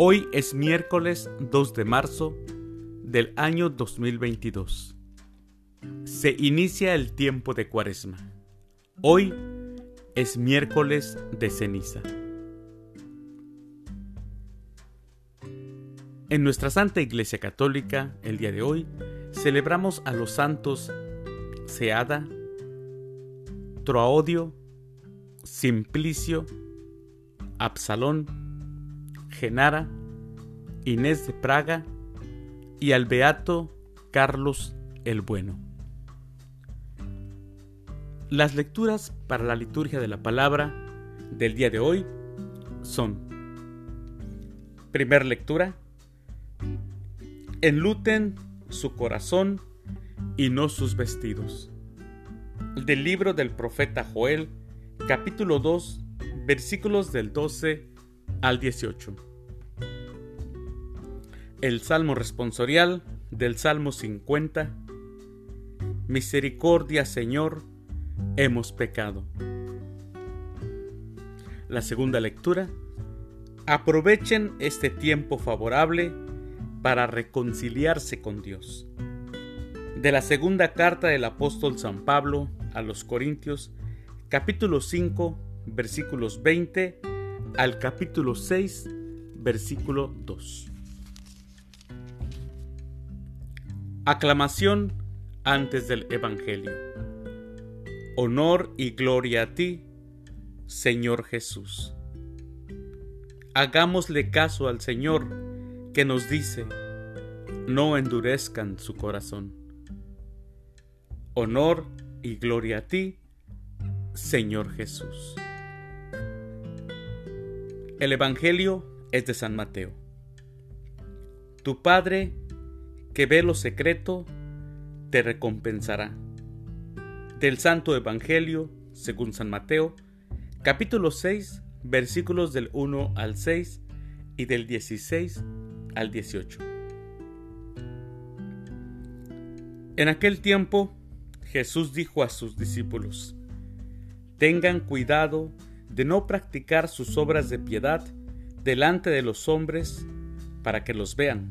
Hoy es miércoles 2 de marzo del año 2022. Se inicia el tiempo de Cuaresma. Hoy es miércoles de ceniza. En nuestra Santa Iglesia Católica, el día de hoy, celebramos a los santos Seada, Troaodio, Simplicio, Absalón, Genara, Inés de Praga y al beato Carlos el Bueno. Las lecturas para la liturgia de la palabra del día de hoy son, primer lectura, enluten su corazón y no sus vestidos. Del libro del profeta Joel, capítulo 2, versículos del 12 al 18. El Salmo responsorial del Salmo 50. Misericordia, Señor, hemos pecado. La segunda lectura. Aprovechen este tiempo favorable para reconciliarse con Dios. De la segunda carta del apóstol San Pablo a los Corintios, capítulo 5, versículos 20 al capítulo 6, versículo 2. Aclamación antes del Evangelio. Honor y gloria a ti, Señor Jesús. Hagámosle caso al Señor que nos dice, no endurezcan su corazón. Honor y gloria a ti, Señor Jesús. El Evangelio es de San Mateo. Tu Padre, que ve lo secreto, te recompensará. Del Santo Evangelio, según San Mateo, capítulo 6, versículos del 1 al 6 y del 16 al 18. En aquel tiempo, Jesús dijo a sus discípulos, Tengan cuidado de no practicar sus obras de piedad delante de los hombres para que los vean.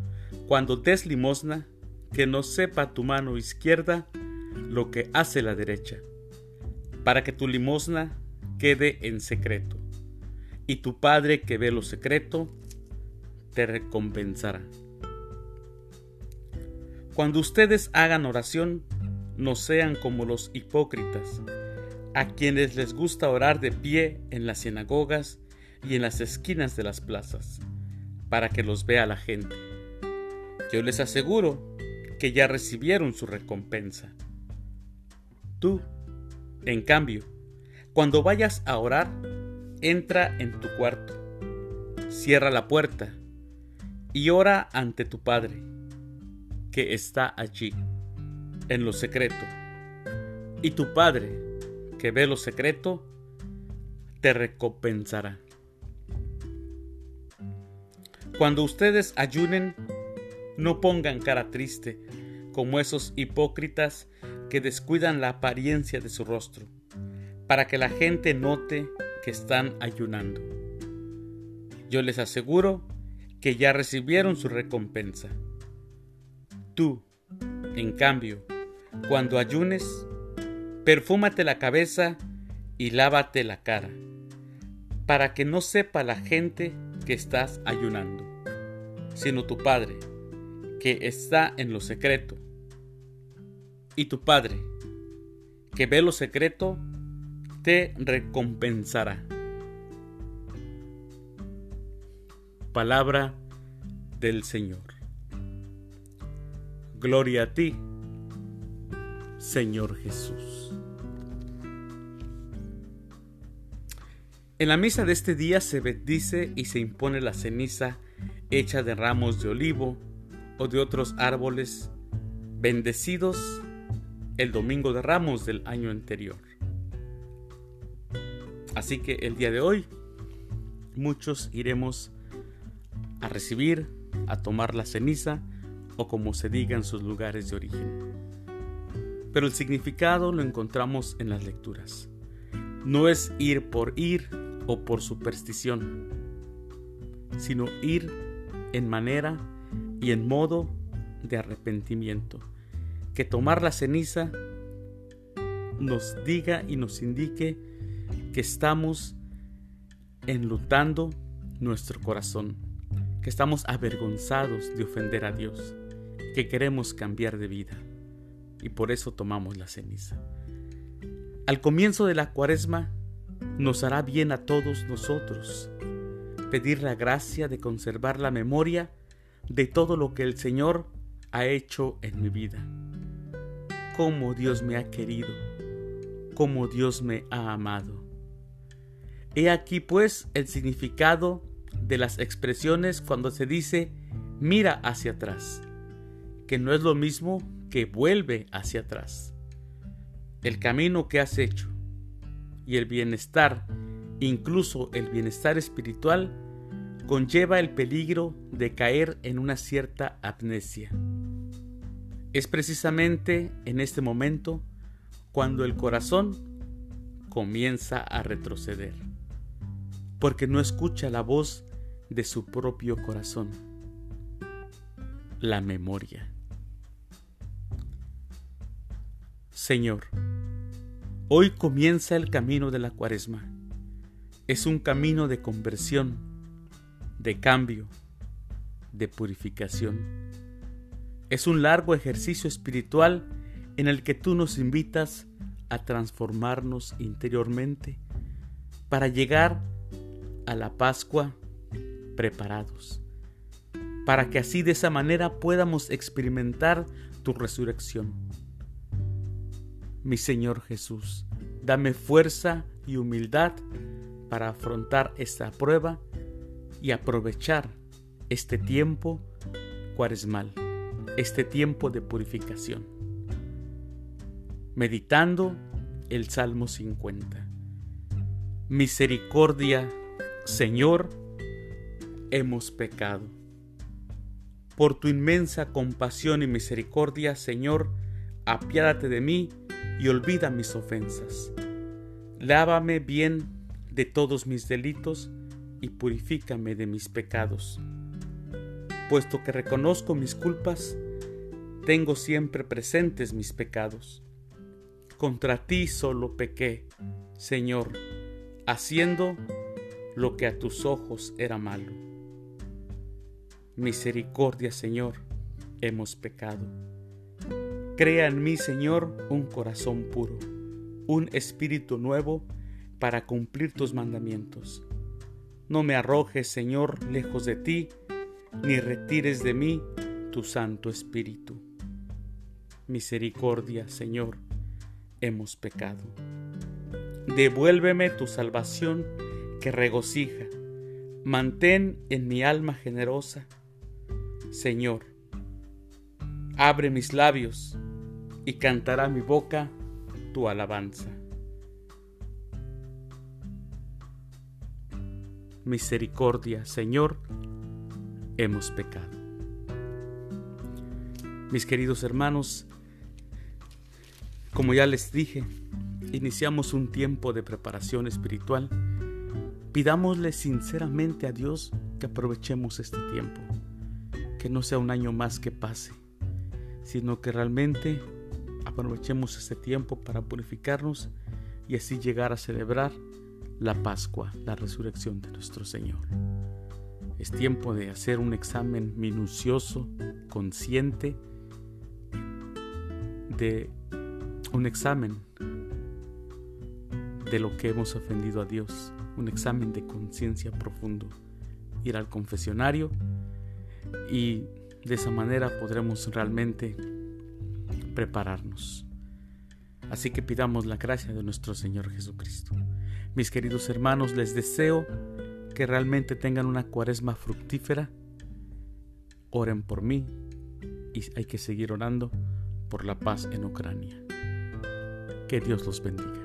cuando des limosna, que no sepa tu mano izquierda lo que hace la derecha, para que tu limosna quede en secreto, y tu Padre que ve lo secreto, te recompensará. Cuando ustedes hagan oración, no sean como los hipócritas, a quienes les gusta orar de pie en las sinagogas y en las esquinas de las plazas, para que los vea la gente. Yo les aseguro que ya recibieron su recompensa. Tú, en cambio, cuando vayas a orar, entra en tu cuarto, cierra la puerta y ora ante tu Padre, que está allí, en lo secreto. Y tu Padre, que ve lo secreto, te recompensará. Cuando ustedes ayunen, no pongan cara triste, como esos hipócritas que descuidan la apariencia de su rostro, para que la gente note que están ayunando. Yo les aseguro que ya recibieron su recompensa. Tú, en cambio, cuando ayunes, perfúmate la cabeza y lávate la cara, para que no sepa la gente que estás ayunando, sino tu Padre, que está en lo secreto. Y tu Padre, que ve lo secreto, te recompensará. Palabra del Señor. Gloria a ti, Señor Jesús. En la misa de este día se bendice y se impone la ceniza hecha de ramos de olivo o de otros árboles bendecidos el domingo de ramos del año anterior. Así que el día de hoy muchos iremos a recibir, a tomar la ceniza o como se diga en sus lugares de origen. Pero el significado lo encontramos en las lecturas. No es ir por ir o por superstición, sino ir en manera y en modo de arrepentimiento. Que tomar la ceniza nos diga y nos indique que estamos enlutando nuestro corazón, que estamos avergonzados de ofender a Dios, que queremos cambiar de vida y por eso tomamos la ceniza. Al comienzo de la cuaresma nos hará bien a todos nosotros pedir la gracia de conservar la memoria de todo lo que el Señor ha hecho en mi vida. Cómo Dios me ha querido, cómo Dios me ha amado. He aquí pues el significado de las expresiones cuando se dice mira hacia atrás, que no es lo mismo que vuelve hacia atrás. El camino que has hecho y el bienestar, incluso el bienestar espiritual, conlleva el peligro de caer en una cierta amnesia. Es precisamente en este momento cuando el corazón comienza a retroceder, porque no escucha la voz de su propio corazón, la memoria. Señor, hoy comienza el camino de la cuaresma. Es un camino de conversión, de cambio, de purificación. Es un largo ejercicio espiritual en el que tú nos invitas a transformarnos interiormente para llegar a la Pascua preparados, para que así de esa manera podamos experimentar tu resurrección mi Señor Jesús. Dame fuerza y humildad para afrontar esta prueba y aprovechar este tiempo cuaresmal, este tiempo de purificación. Meditando el Salmo 50. Misericordia, Señor, hemos pecado. Por tu inmensa compasión y misericordia, Señor, apiádate de mí y olvida mis ofensas. Lávame bien de todos mis delitos y purifícame de mis pecados. Puesto que reconozco mis culpas, tengo siempre presentes mis pecados. Contra ti solo pequé, Señor, haciendo lo que a tus ojos era malo. Misericordia, Señor, hemos pecado. Crea en mí, Señor, un corazón puro, un espíritu nuevo para cumplir tus mandamientos. No me arrojes, Señor, lejos de ti, ni retires de mí tu Santo Espíritu. Misericordia, Señor, hemos pecado. Devuélveme tu salvación que regocija. Mantén en mi alma generosa. Señor, abre mis labios y cantará mi boca tu alabanza. Misericordia, Señor, hemos pecado. Mis queridos hermanos, como ya les dije, iniciamos un tiempo de preparación espiritual. Pidámosle sinceramente a Dios que aprovechemos este tiempo, que no sea un año más que pase, sino que realmente aprovechemos este tiempo para purificarnos y así llegar a celebrar la Pascua, la resurrección de nuestro Señor. Es tiempo de hacer un examen minucioso, consciente, de un examen de lo que hemos ofendido a Dios, un examen de conciencia profundo, ir al confesionario y de esa manera podremos realmente prepararnos. Así que pidamos la gracia de nuestro Señor Jesucristo. Mis queridos hermanos, les deseo que realmente tengan una cuaresma fructífera, oren por mí y hay que seguir orando por la paz en Ucrania. Que Dios los bendiga.